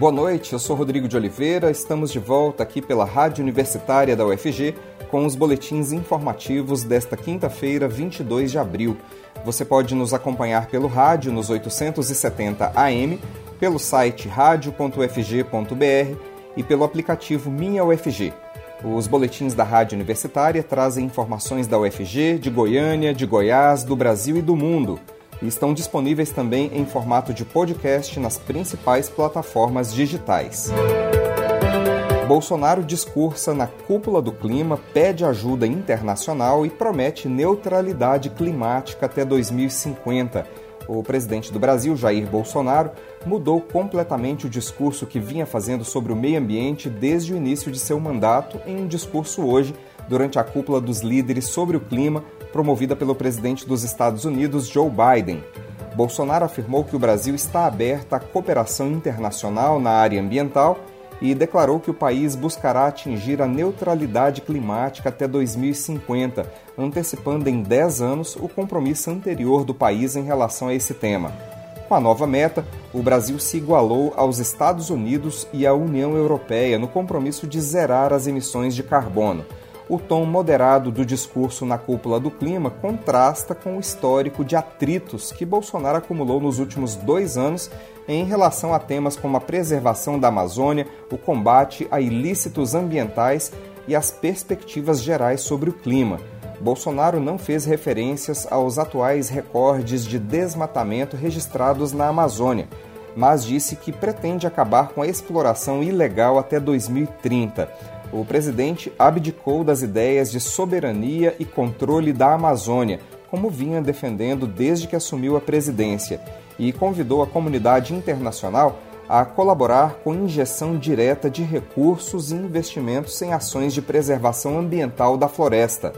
Boa noite, eu sou Rodrigo de Oliveira. Estamos de volta aqui pela Rádio Universitária da UFG com os boletins informativos desta quinta-feira, 22 de abril. Você pode nos acompanhar pelo rádio nos 870 AM, pelo site radio.ufg.br e pelo aplicativo Minha UFG. Os boletins da Rádio Universitária trazem informações da UFG, de Goiânia, de Goiás, do Brasil e do mundo e estão disponíveis também em formato de podcast nas principais plataformas digitais. Bolsonaro discursa na cúpula do clima, pede ajuda internacional e promete neutralidade climática até 2050. O presidente do Brasil, Jair Bolsonaro, mudou completamente o discurso que vinha fazendo sobre o meio ambiente desde o início de seu mandato em um discurso hoje, durante a cúpula dos líderes sobre o clima, promovida pelo presidente dos Estados Unidos, Joe Biden. Bolsonaro afirmou que o Brasil está aberto à cooperação internacional na área ambiental e declarou que o país buscará atingir a neutralidade climática até 2050, antecipando em 10 anos o compromisso anterior do país em relação a esse tema. Com a nova meta, o Brasil se igualou aos Estados Unidos e à União Europeia no compromisso de zerar as emissões de carbono o tom moderado do discurso na cúpula do clima contrasta com o histórico de atritos que Bolsonaro acumulou nos últimos dois anos em relação a temas como a preservação da Amazônia, o combate a ilícitos ambientais e as perspectivas gerais sobre o clima. Bolsonaro não fez referências aos atuais recordes de desmatamento registrados na Amazônia, mas disse que pretende acabar com a exploração ilegal até 2030 o presidente abdicou das ideias de soberania e controle da Amazônia, como vinha defendendo desde que assumiu a presidência, e convidou a comunidade internacional a colaborar com injeção direta de recursos e investimentos em ações de preservação ambiental da floresta.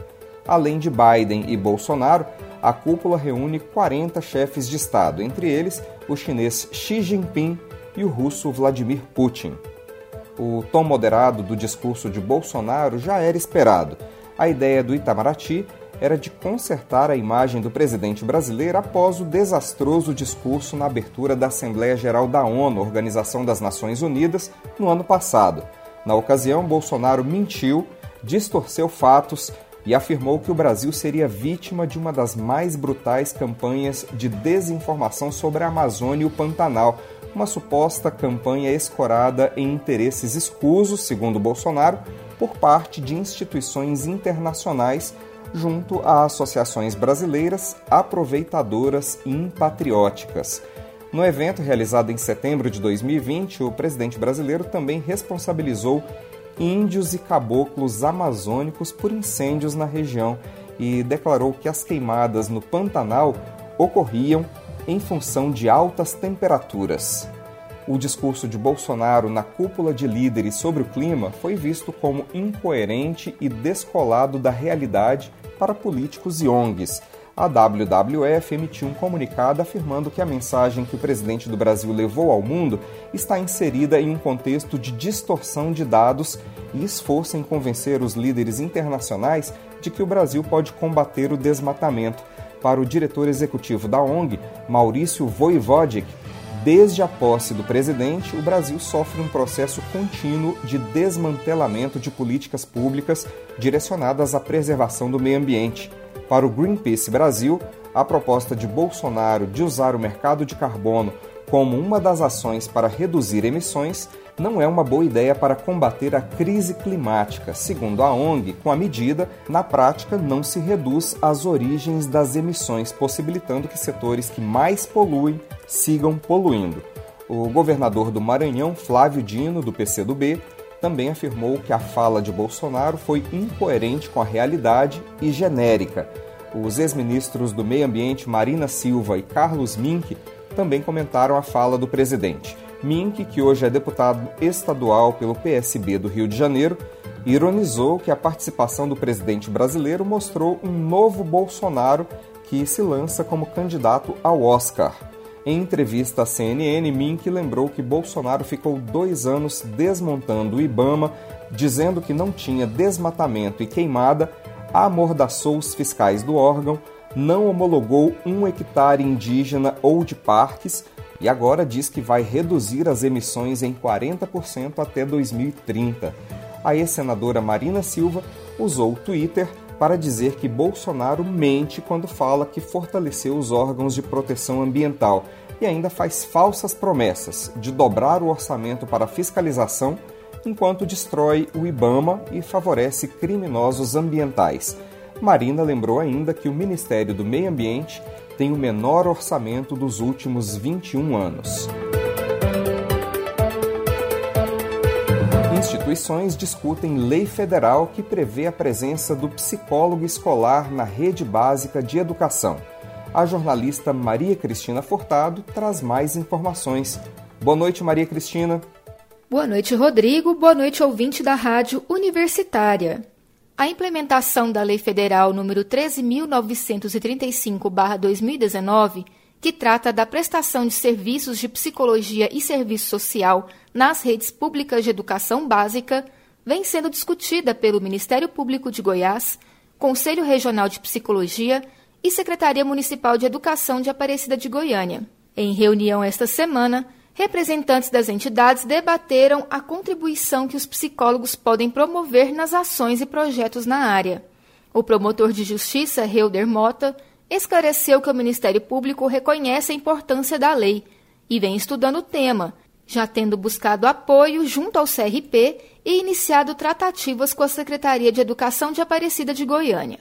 Além de Biden e Bolsonaro, a cúpula reúne 40 chefes de Estado, entre eles o chinês Xi Jinping e o russo Vladimir Putin. O tom moderado do discurso de Bolsonaro já era esperado. A ideia do Itamaraty era de consertar a imagem do presidente brasileiro após o desastroso discurso na abertura da Assembleia Geral da ONU, Organização das Nações Unidas, no ano passado. Na ocasião, Bolsonaro mentiu, distorceu fatos e afirmou que o Brasil seria vítima de uma das mais brutais campanhas de desinformação sobre a Amazônia e o Pantanal, uma suposta campanha escorada em interesses escusos, segundo Bolsonaro, por parte de instituições internacionais junto a associações brasileiras aproveitadoras e impatrióticas. No evento realizado em setembro de 2020, o presidente brasileiro também responsabilizou índios e caboclos amazônicos por incêndios na região e declarou que as queimadas no Pantanal ocorriam em função de altas temperaturas. O discurso de Bolsonaro na cúpula de líderes sobre o clima foi visto como incoerente e descolado da realidade para políticos e ONGs. A WWF emitiu um comunicado afirmando que a mensagem que o presidente do Brasil levou ao mundo está inserida em um contexto de distorção de dados e esforço em convencer os líderes internacionais de que o Brasil pode combater o desmatamento para o diretor executivo da ONG, Maurício Voivodic, desde a posse do presidente, o Brasil sofre um processo contínuo de desmantelamento de políticas públicas direcionadas à preservação do meio ambiente. Para o Greenpeace Brasil, a proposta de Bolsonaro de usar o mercado de carbono como uma das ações para reduzir emissões não é uma boa ideia para combater a crise climática. Segundo a ONG, com a medida, na prática não se reduz as origens das emissões, possibilitando que setores que mais poluem sigam poluindo. O governador do Maranhão, Flávio Dino, do PCdoB, também afirmou que a fala de Bolsonaro foi incoerente com a realidade e genérica. Os ex-ministros do Meio Ambiente Marina Silva e Carlos Mink também comentaram a fala do presidente. Mink, que hoje é deputado estadual pelo PSB do Rio de Janeiro, ironizou que a participação do presidente brasileiro mostrou um novo Bolsonaro que se lança como candidato ao Oscar. Em entrevista à CNN, Mink lembrou que Bolsonaro ficou dois anos desmontando o Ibama, dizendo que não tinha desmatamento e queimada, amordaçou os fiscais do órgão, não homologou um hectare indígena ou de parques e agora diz que vai reduzir as emissões em 40% até 2030. A ex-senadora Marina Silva usou o Twitter para dizer que Bolsonaro mente quando fala que fortaleceu os órgãos de proteção ambiental e ainda faz falsas promessas de dobrar o orçamento para fiscalização, enquanto destrói o Ibama e favorece criminosos ambientais. Marina lembrou ainda que o Ministério do Meio Ambiente tem o menor orçamento dos últimos 21 anos. Instituições discutem lei federal que prevê a presença do psicólogo escolar na rede básica de educação. A jornalista Maria Cristina Furtado traz mais informações. Boa noite, Maria Cristina. Boa noite, Rodrigo. Boa noite, ouvinte da Rádio Universitária. A implementação da Lei Federal número 13.935-2019, que trata da prestação de serviços de psicologia e serviço social nas redes públicas de educação básica, vem sendo discutida pelo Ministério Público de Goiás, Conselho Regional de Psicologia e Secretaria Municipal de Educação de Aparecida de Goiânia. Em reunião esta semana, representantes das entidades debateram a contribuição que os psicólogos podem promover nas ações e projetos na área. O promotor de justiça, Helder Mota, esclareceu que o Ministério Público reconhece a importância da lei e vem estudando o tema, já tendo buscado apoio junto ao CRP e iniciado tratativas com a Secretaria de Educação de Aparecida de Goiânia.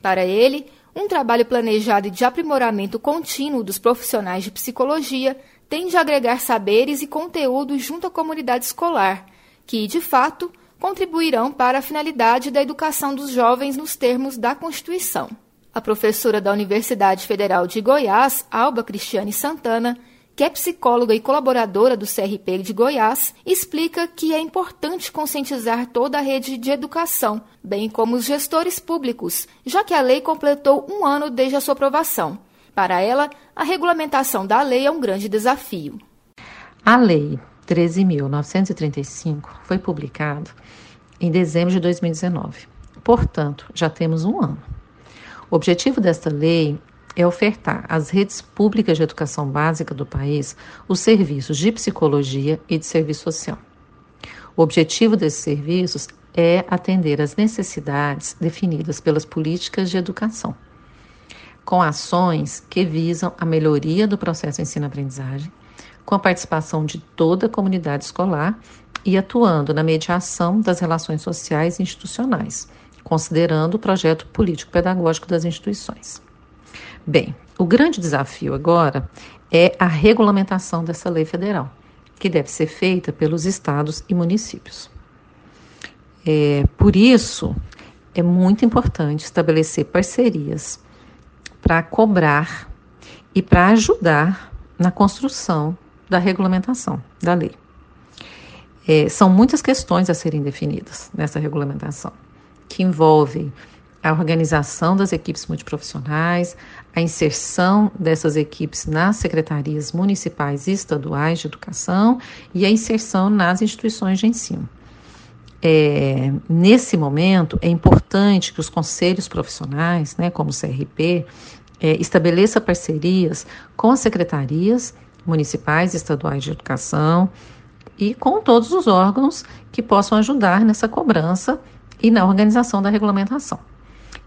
Para ele, um trabalho planejado de aprimoramento contínuo dos profissionais de psicologia tende a agregar saberes e conteúdos junto à comunidade escolar, que, de fato, contribuirão para a finalidade da educação dos jovens nos termos da Constituição. A professora da Universidade Federal de Goiás, Alba Cristiane Santana, que é psicóloga e colaboradora do CRP de Goiás, explica que é importante conscientizar toda a rede de educação, bem como os gestores públicos, já que a lei completou um ano desde a sua aprovação. Para ela, a regulamentação da lei é um grande desafio. A Lei 13.935 foi publicada em dezembro de 2019. Portanto, já temos um ano. O objetivo desta lei é ofertar às redes públicas de educação básica do país os serviços de psicologia e de serviço social. O objetivo desses serviços é atender às necessidades definidas pelas políticas de educação, com ações que visam a melhoria do processo ensino-aprendizagem, com a participação de toda a comunidade escolar e atuando na mediação das relações sociais e institucionais, considerando o projeto político-pedagógico das instituições. Bem, o grande desafio agora é a regulamentação dessa lei federal, que deve ser feita pelos estados e municípios. É, por isso, é muito importante estabelecer parcerias para cobrar e para ajudar na construção da regulamentação da lei. É, são muitas questões a serem definidas nessa regulamentação, que envolvem a organização das equipes multiprofissionais, a inserção dessas equipes nas secretarias municipais e estaduais de educação e a inserção nas instituições de ensino. É, nesse momento, é importante que os conselhos profissionais, né, como o CRP, é, estabeleça parcerias com as secretarias municipais e estaduais de educação e com todos os órgãos que possam ajudar nessa cobrança e na organização da regulamentação.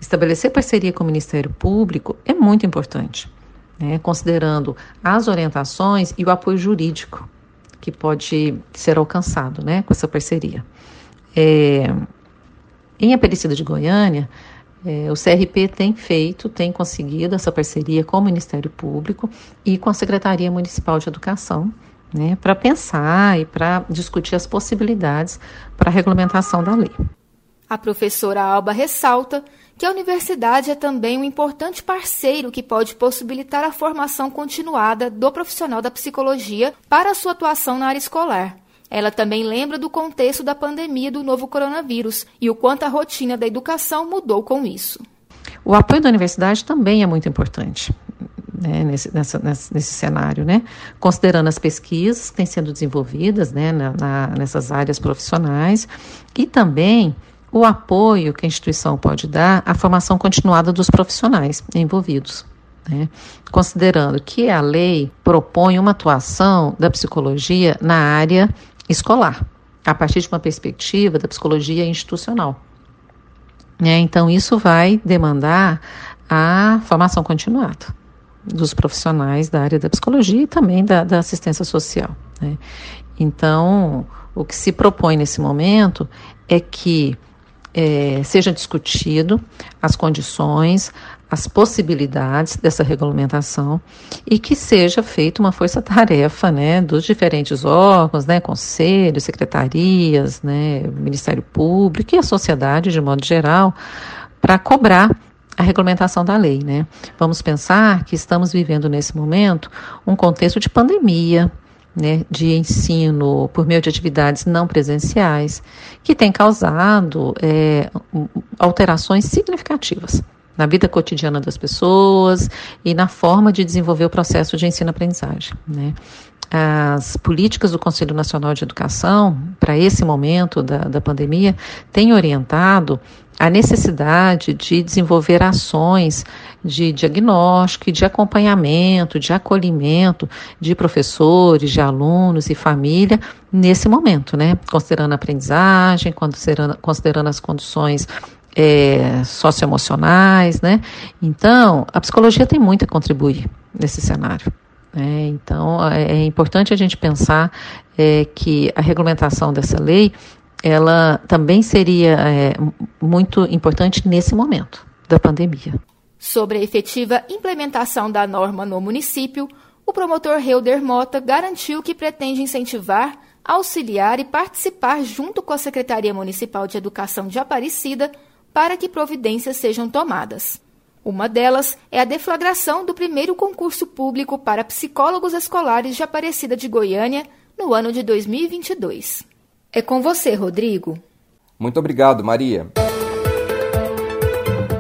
Estabelecer parceria com o Ministério Público é muito importante, né, considerando as orientações e o apoio jurídico que pode ser alcançado né, com essa parceria. É, em Aparecida de Goiânia, é, o CRP tem feito, tem conseguido essa parceria com o Ministério Público e com a Secretaria Municipal de Educação, né, para pensar e para discutir as possibilidades para a regulamentação da lei. A professora Alba ressalta que a universidade é também um importante parceiro que pode possibilitar a formação continuada do profissional da psicologia para a sua atuação na área escolar. Ela também lembra do contexto da pandemia do novo coronavírus e o quanto a rotina da educação mudou com isso. O apoio da universidade também é muito importante. Né, nesse, nessa, nesse, cenário, né? considerando as pesquisas que têm sendo desenvolvidas né, na, na, nessas áreas profissionais e também o apoio que a instituição pode dar à formação continuada dos profissionais envolvidos. Né? Considerando que a lei propõe uma atuação da psicologia na área escolar, a partir de uma perspectiva da psicologia institucional. Né? Então, isso vai demandar a formação continuada dos profissionais da área da psicologia e também da, da assistência social. Né? Então, o que se propõe nesse momento é que é, seja discutido as condições, as possibilidades dessa regulamentação e que seja feita uma força-tarefa né, dos diferentes órgãos, né, conselhos, secretarias, né, Ministério Público e a sociedade de modo geral, para cobrar a regulamentação da lei. Né? Vamos pensar que estamos vivendo nesse momento um contexto de pandemia, né, de ensino por meio de atividades não presenciais, que tem causado é, alterações significativas na vida cotidiana das pessoas e na forma de desenvolver o processo de ensino-aprendizagem. Né? As políticas do Conselho Nacional de Educação, para esse momento da, da pandemia, têm orientado a necessidade de desenvolver ações de diagnóstico, de acompanhamento, de acolhimento de professores, de alunos e família nesse momento, né? Considerando a aprendizagem, considerando, considerando as condições é, socioemocionais, né? Então, a psicologia tem muito a contribuir nesse cenário. Né? Então, é, é importante a gente pensar é, que a regulamentação dessa lei ela também seria é, muito importante nesse momento da pandemia. Sobre a efetiva implementação da norma no município, o promotor Helder Mota garantiu que pretende incentivar, auxiliar e participar junto com a Secretaria Municipal de Educação de Aparecida para que providências sejam tomadas. Uma delas é a deflagração do primeiro concurso público para psicólogos escolares de Aparecida de Goiânia no ano de 2022. É com você, Rodrigo. Muito obrigado, Maria.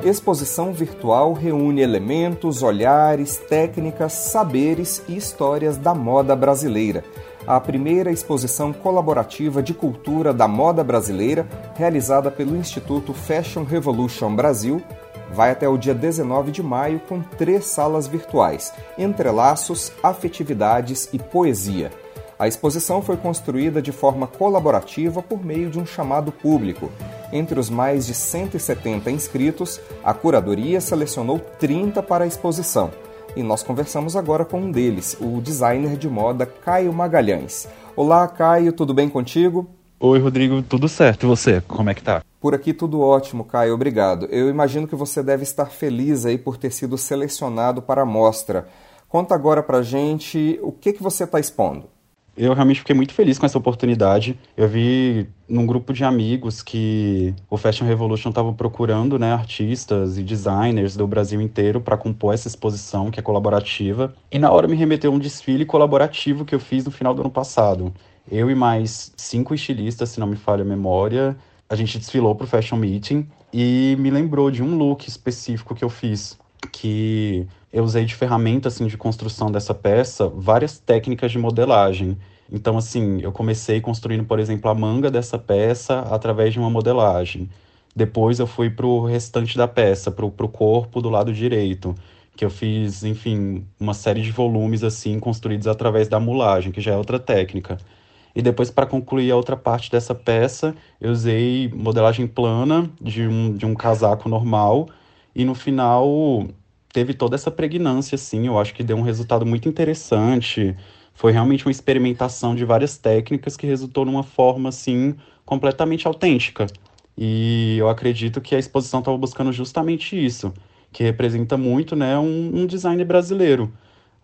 Exposição virtual reúne elementos, olhares, técnicas, saberes e histórias da moda brasileira. A primeira exposição colaborativa de cultura da moda brasileira, realizada pelo Instituto Fashion Revolution Brasil, vai até o dia 19 de maio com três salas virtuais: entrelaços, afetividades e poesia. A exposição foi construída de forma colaborativa por meio de um chamado público. Entre os mais de 170 inscritos, a curadoria selecionou 30 para a exposição. E nós conversamos agora com um deles, o designer de moda Caio Magalhães. Olá, Caio, tudo bem contigo? Oi, Rodrigo, tudo certo. E você, como é que tá? Por aqui tudo ótimo, Caio, obrigado. Eu imagino que você deve estar feliz aí por ter sido selecionado para a mostra. Conta agora pra gente o que, que você está expondo eu realmente fiquei muito feliz com essa oportunidade. Eu vi num grupo de amigos que o Fashion Revolution estava procurando né, artistas e designers do Brasil inteiro para compor essa exposição, que é colaborativa. E na hora me remeteu um desfile colaborativo que eu fiz no final do ano passado. Eu e mais cinco estilistas, se não me falha a memória, a gente desfilou para o Fashion Meeting e me lembrou de um look específico que eu fiz, que eu usei de ferramenta assim de construção dessa peça várias técnicas de modelagem. Então, assim, eu comecei construindo, por exemplo, a manga dessa peça através de uma modelagem. Depois eu fui para o restante da peça, para o corpo do lado direito, que eu fiz, enfim, uma série de volumes assim construídos através da mulagem, que já é outra técnica. E depois, para concluir a outra parte dessa peça, eu usei modelagem plana de um, de um casaco normal. E no final, teve toda essa pregnância, assim, eu acho que deu um resultado muito interessante. Foi realmente uma experimentação de várias técnicas que resultou numa forma, assim, completamente autêntica. E eu acredito que a exposição estava buscando justamente isso, que representa muito, né, um, um design brasileiro.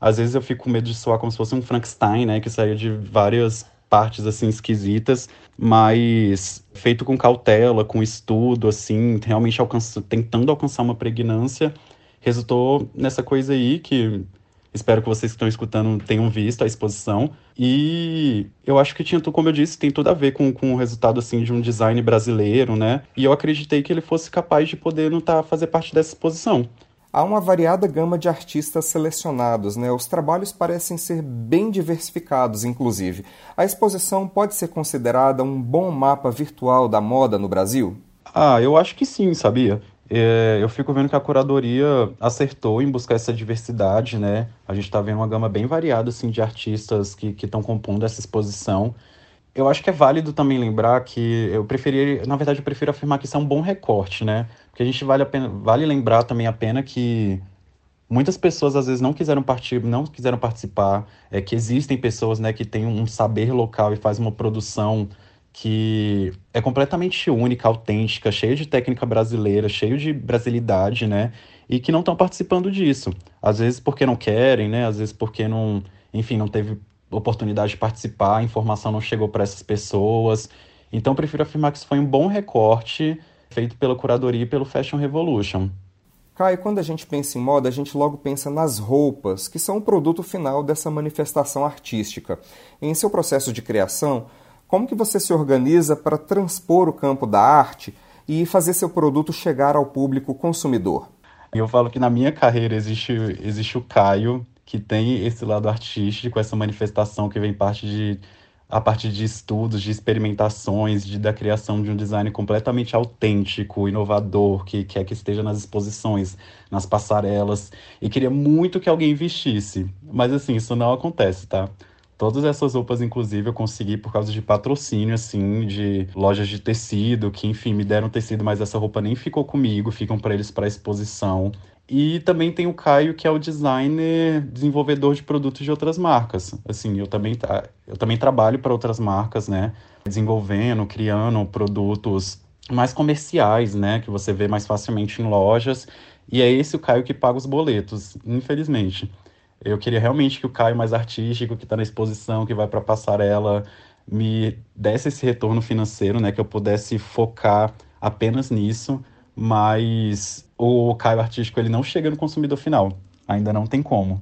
Às vezes eu fico com medo de soar como se fosse um Frankenstein, né, que saía de várias partes assim esquisitas, mas feito com cautela, com estudo, assim, realmente alcança, tentando alcançar uma pregnância resultou nessa coisa aí que espero que vocês que estão escutando tenham visto a exposição. E eu acho que tinha, como eu disse, tem tudo a ver com, com o resultado assim de um design brasileiro, né? E eu acreditei que ele fosse capaz de poder notar, fazer parte dessa exposição. Há uma variada gama de artistas selecionados, né? Os trabalhos parecem ser bem diversificados, inclusive. A exposição pode ser considerada um bom mapa virtual da moda no Brasil? Ah, eu acho que sim, sabia? É, eu fico vendo que a curadoria acertou em buscar essa diversidade, né? A gente está vendo uma gama bem variada, assim, de artistas que estão compondo essa exposição. Eu acho que é válido também lembrar que eu preferi, na verdade, eu prefiro afirmar que isso é um bom recorte, né? Porque a gente vale, a pena, vale lembrar também a pena que muitas pessoas às vezes não quiseram partir, não quiseram participar, é que existem pessoas, né, que têm um saber local e faz uma produção que é completamente única, autêntica, cheia de técnica brasileira, cheio de brasilidade, né? E que não estão participando disso. Às vezes porque não querem, né? Às vezes porque não, enfim, não teve oportunidade de participar, a informação não chegou para essas pessoas. Então, prefiro afirmar que isso foi um bom recorte feito pela curadoria e pelo Fashion Revolution. Caio, quando a gente pensa em moda, a gente logo pensa nas roupas, que são o produto final dessa manifestação artística. Em seu processo de criação, como que você se organiza para transpor o campo da arte e fazer seu produto chegar ao público consumidor? Eu falo que na minha carreira existe, existe o Caio, que tem esse lado artístico, essa manifestação que vem parte de, a partir de estudos, de experimentações, de, da criação de um design completamente autêntico, inovador, que quer que esteja nas exposições, nas passarelas. E queria muito que alguém vestisse. Mas assim, isso não acontece, tá? Todas essas roupas, inclusive, eu consegui por causa de patrocínio, assim, de lojas de tecido, que, enfim, me deram tecido, mas essa roupa nem ficou comigo, ficam para eles para exposição. E também tem o Caio, que é o designer, desenvolvedor de produtos de outras marcas. Assim, eu também, eu também trabalho para outras marcas, né? Desenvolvendo, criando produtos mais comerciais, né? Que você vê mais facilmente em lojas. E é esse o Caio que paga os boletos, infelizmente. Eu queria realmente que o Caio mais artístico, que está na exposição, que vai para a passarela, me desse esse retorno financeiro, né? Que eu pudesse focar apenas nisso, mas o Caio artístico ele não chega no consumidor final. Ainda não tem como.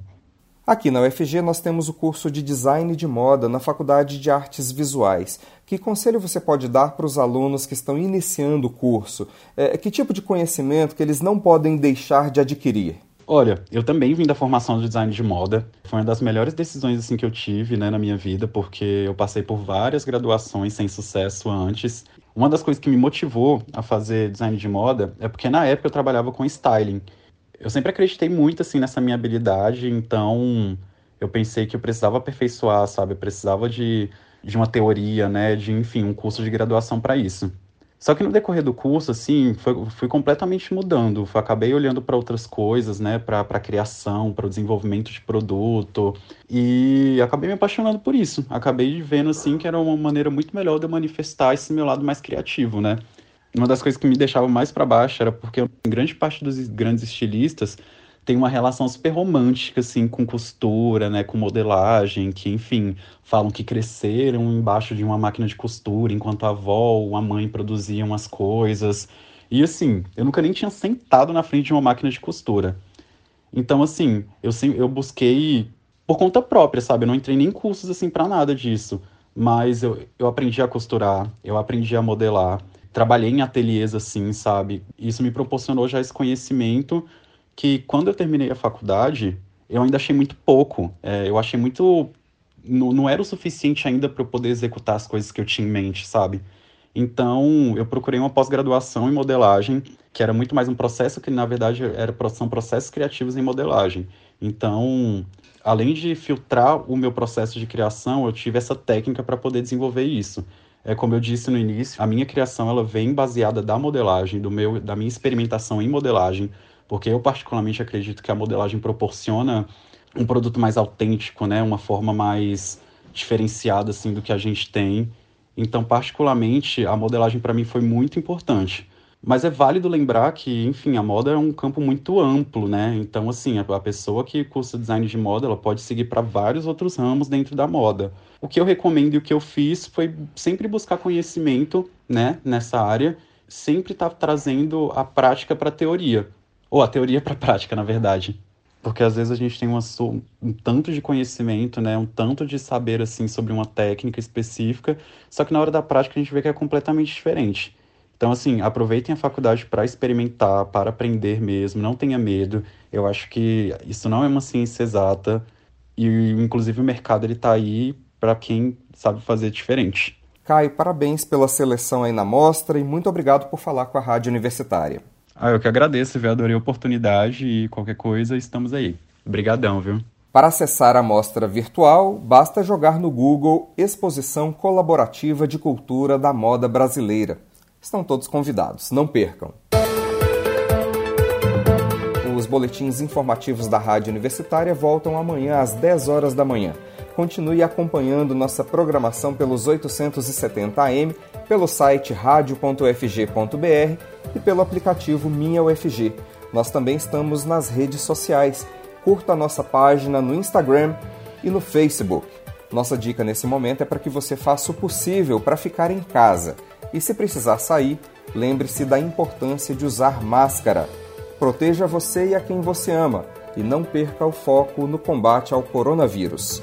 Aqui na UFG nós temos o curso de Design de Moda na Faculdade de Artes Visuais. Que conselho você pode dar para os alunos que estão iniciando o curso? É, que tipo de conhecimento que eles não podem deixar de adquirir? Olha, eu também vim da formação de design de moda. Foi uma das melhores decisões assim que eu tive, né, na minha vida, porque eu passei por várias graduações sem sucesso antes. Uma das coisas que me motivou a fazer design de moda é porque na época eu trabalhava com styling. Eu sempre acreditei muito assim nessa minha habilidade, então eu pensei que eu precisava aperfeiçoar, sabe? Eu precisava de, de uma teoria, né, de enfim, um curso de graduação para isso. Só que no decorrer do curso, assim, foi, fui completamente mudando. Acabei olhando para outras coisas, né, para criação, para o desenvolvimento de produto. E acabei me apaixonando por isso. Acabei vendo, assim, que era uma maneira muito melhor de eu manifestar esse meu lado mais criativo, né. Uma das coisas que me deixava mais para baixo era porque grande parte dos grandes estilistas tem uma relação super romântica, assim, com costura, né, com modelagem, que, enfim, falam que cresceram embaixo de uma máquina de costura, enquanto a avó ou a mãe produziam as coisas. E, assim, eu nunca nem tinha sentado na frente de uma máquina de costura. Então, assim, eu, eu busquei por conta própria, sabe? Eu não entrei nem em cursos, assim, para nada disso. Mas eu, eu aprendi a costurar, eu aprendi a modelar, trabalhei em ateliês, assim, sabe? Isso me proporcionou já esse conhecimento que quando eu terminei a faculdade, eu ainda achei muito pouco. É, eu achei muito. Não, não era o suficiente ainda para eu poder executar as coisas que eu tinha em mente, sabe? Então, eu procurei uma pós-graduação em modelagem, que era muito mais um processo que, na verdade, era, são processos criativos em modelagem. Então, além de filtrar o meu processo de criação, eu tive essa técnica para poder desenvolver isso. É como eu disse no início, a minha criação ela vem baseada da modelagem, do meu, da minha experimentação em modelagem, porque eu particularmente acredito que a modelagem proporciona um produto mais autêntico, né, uma forma mais diferenciada assim do que a gente tem. Então, particularmente, a modelagem para mim foi muito importante. Mas é válido lembrar que, enfim, a moda é um campo muito amplo, né? Então, assim, a, pessoa que cursa design de moda, ela pode seguir para vários outros ramos dentro da moda. O que eu recomendo e o que eu fiz foi sempre buscar conhecimento, né, nessa área, sempre estar tá trazendo a prática para a teoria ou a teoria para a prática, na verdade. Porque às vezes a gente tem uma, um tanto de conhecimento, né, um tanto de saber assim sobre uma técnica específica, só que na hora da prática a gente vê que é completamente diferente. Então, assim, aproveitem a faculdade para experimentar, para aprender mesmo, não tenha medo. Eu acho que isso não é uma ciência exata e, inclusive, o mercado ele está aí para quem sabe fazer diferente. Caio, parabéns pela seleção aí na mostra e muito obrigado por falar com a Rádio Universitária. Ah, eu que agradeço, viu? Adorei a oportunidade e qualquer coisa, estamos aí. Obrigadão, viu? Para acessar a mostra virtual, basta jogar no Google Exposição Colaborativa de Cultura da Moda Brasileira. Estão todos convidados, não percam. Os boletins informativos da Rádio Universitária voltam amanhã às 10 horas da manhã. Continue acompanhando nossa programação pelos 870 AM, pelo site radio.ufg.br e pelo aplicativo Minha UFG. Nós também estamos nas redes sociais. Curta a nossa página no Instagram e no Facebook. Nossa dica nesse momento é para que você faça o possível para ficar em casa. E se precisar sair, lembre-se da importância de usar máscara. Proteja você e a quem você ama e não perca o foco no combate ao coronavírus.